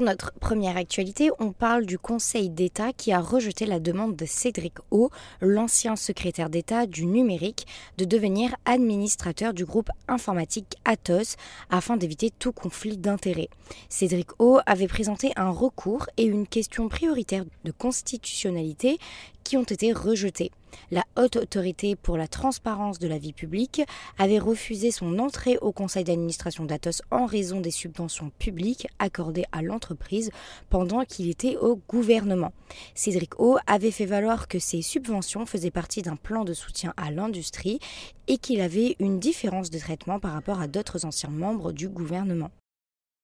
Pour notre première actualité, on parle du Conseil d'État qui a rejeté la demande de Cédric O, l'ancien secrétaire d'État du numérique, de devenir administrateur du groupe informatique Atos afin d'éviter tout conflit d'intérêts. Cédric O avait présenté un recours et une question prioritaire de constitutionnalité qui ont été rejetés. La haute autorité pour la transparence de la vie publique avait refusé son entrée au conseil d'administration d'Atos en raison des subventions publiques accordées à l'entreprise pendant qu'il était au gouvernement. Cédric O avait fait valoir que ces subventions faisaient partie d'un plan de soutien à l'industrie et qu'il avait une différence de traitement par rapport à d'autres anciens membres du gouvernement.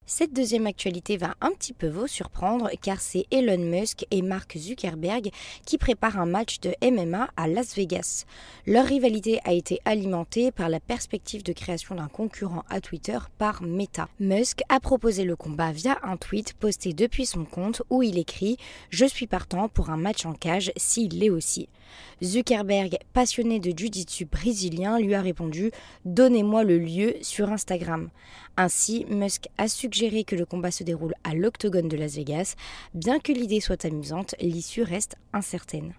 Cette deuxième actualité va un petit peu vous surprendre car c'est Elon Musk et Mark Zuckerberg qui préparent un match de MMA à Las Vegas. Leur rivalité a été alimentée par la perspective de création d'un concurrent à Twitter par Meta. Musk a proposé le combat via un tweet posté depuis son compte où il écrit Je suis partant pour un match en cage s'il l'est aussi. Zuckerberg, passionné de jiu-jitsu brésilien, lui a répondu Donnez-moi le lieu sur Instagram. Ainsi, Musk a suggéré que le combat se déroule à l'octogone de Las Vegas. Bien que l'idée soit amusante, l'issue reste incertaine.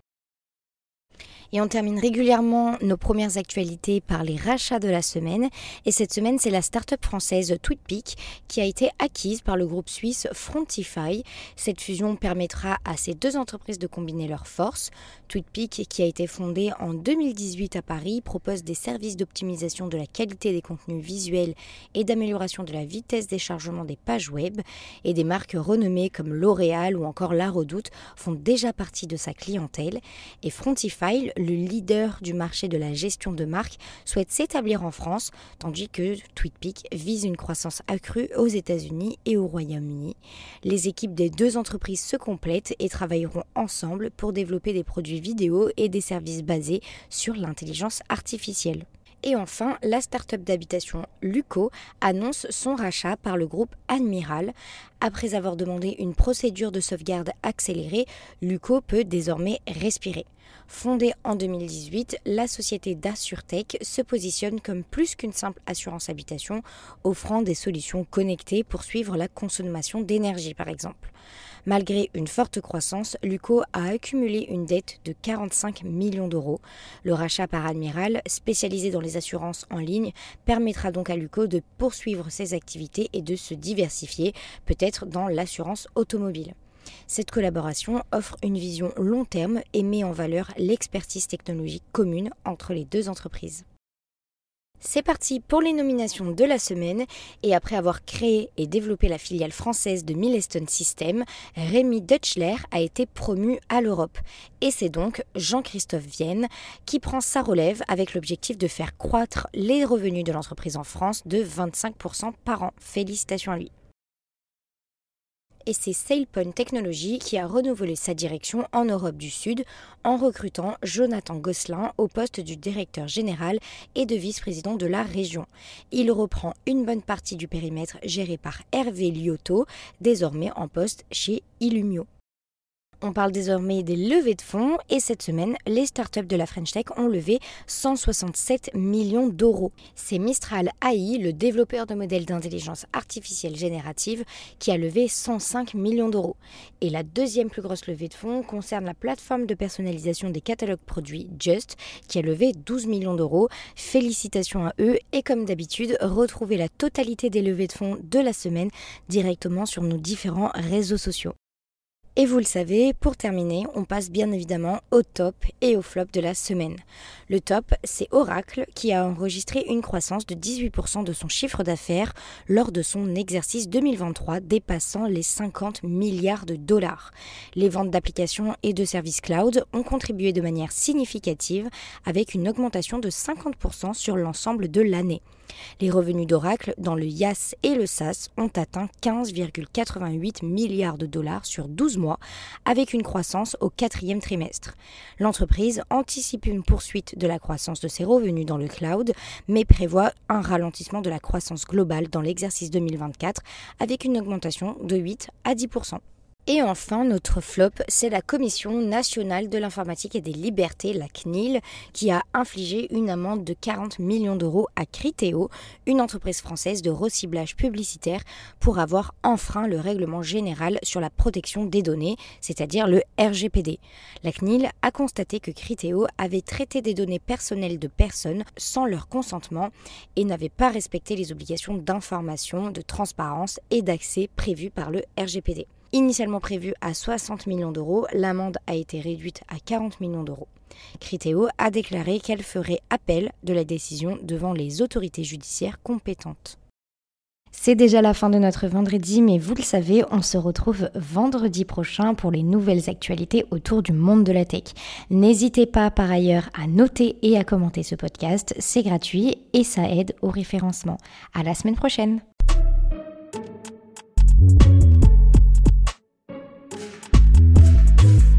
Et on termine régulièrement nos premières actualités par les rachats de la semaine. Et cette semaine, c'est la start-up française TweetPic qui a été acquise par le groupe suisse Frontify. Cette fusion permettra à ces deux entreprises de combiner leurs forces. TweetPic, qui a été fondée en 2018 à Paris, propose des services d'optimisation de la qualité des contenus visuels et d'amélioration de la vitesse des chargements des pages web. Et des marques renommées comme L'Oréal ou encore La Redoute font déjà partie de sa clientèle. Et Frontify, le leader du marché de la gestion de marque, souhaite s'établir en France, tandis que TweetPic vise une croissance accrue aux États-Unis et au Royaume-Uni. Les équipes des deux entreprises se complètent et travailleront ensemble pour développer des produits vidéo et des services basés sur l'intelligence artificielle. Et enfin, la start-up d'habitation Luco annonce son rachat par le groupe Admiral. Après avoir demandé une procédure de sauvegarde accélérée, Luco peut désormais respirer. Fondée en 2018, la société d'AssureTech se positionne comme plus qu'une simple assurance habitation, offrant des solutions connectées pour suivre la consommation d'énergie par exemple. Malgré une forte croissance, Luco a accumulé une dette de 45 millions d'euros. Le rachat par Admiral, spécialisé dans les assurances en ligne, permettra donc à Luco de poursuivre ses activités et de se diversifier, peut-être dans l'assurance automobile. Cette collaboration offre une vision long terme et met en valeur l'expertise technologique commune entre les deux entreprises. C'est parti pour les nominations de la semaine et après avoir créé et développé la filiale française de Milestone System, Rémi Dutchler a été promu à l'Europe. Et c'est donc Jean-Christophe Vienne qui prend sa relève avec l'objectif de faire croître les revenus de l'entreprise en France de 25% par an. Félicitations à lui et c'est SailPoint Technologies qui a renouvelé sa direction en Europe du Sud en recrutant Jonathan Gosselin au poste du directeur général et de vice-président de la région. Il reprend une bonne partie du périmètre géré par Hervé Liotto, désormais en poste chez Illumio. On parle désormais des levées de fonds et cette semaine, les startups de la French Tech ont levé 167 millions d'euros. C'est Mistral AI, le développeur de modèles d'intelligence artificielle générative, qui a levé 105 millions d'euros. Et la deuxième plus grosse levée de fonds concerne la plateforme de personnalisation des catalogues produits Just, qui a levé 12 millions d'euros. Félicitations à eux et comme d'habitude, retrouvez la totalité des levées de fonds de la semaine directement sur nos différents réseaux sociaux. Et vous le savez, pour terminer, on passe bien évidemment au top et au flop de la semaine. Le top, c'est Oracle qui a enregistré une croissance de 18% de son chiffre d'affaires lors de son exercice 2023 dépassant les 50 milliards de dollars. Les ventes d'applications et de services cloud ont contribué de manière significative avec une augmentation de 50% sur l'ensemble de l'année. Les revenus d'Oracle dans le IaaS et le SaaS ont atteint 15,88 milliards de dollars sur 12 mois avec une croissance au quatrième trimestre. L'entreprise anticipe une poursuite de la croissance de ses revenus dans le cloud, mais prévoit un ralentissement de la croissance globale dans l'exercice 2024, avec une augmentation de 8 à 10 et enfin, notre flop, c'est la Commission nationale de l'informatique et des libertés, la CNIL, qui a infligé une amende de 40 millions d'euros à Criteo, une entreprise française de reciblage publicitaire, pour avoir enfreint le règlement général sur la protection des données, c'est-à-dire le RGPD. La CNIL a constaté que Criteo avait traité des données personnelles de personnes sans leur consentement et n'avait pas respecté les obligations d'information, de transparence et d'accès prévues par le RGPD. Initialement prévue à 60 millions d'euros, l'amende a été réduite à 40 millions d'euros. Criteo a déclaré qu'elle ferait appel de la décision devant les autorités judiciaires compétentes. C'est déjà la fin de notre vendredi, mais vous le savez, on se retrouve vendredi prochain pour les nouvelles actualités autour du monde de la tech. N'hésitez pas par ailleurs à noter et à commenter ce podcast, c'est gratuit et ça aide au référencement. À la semaine prochaine!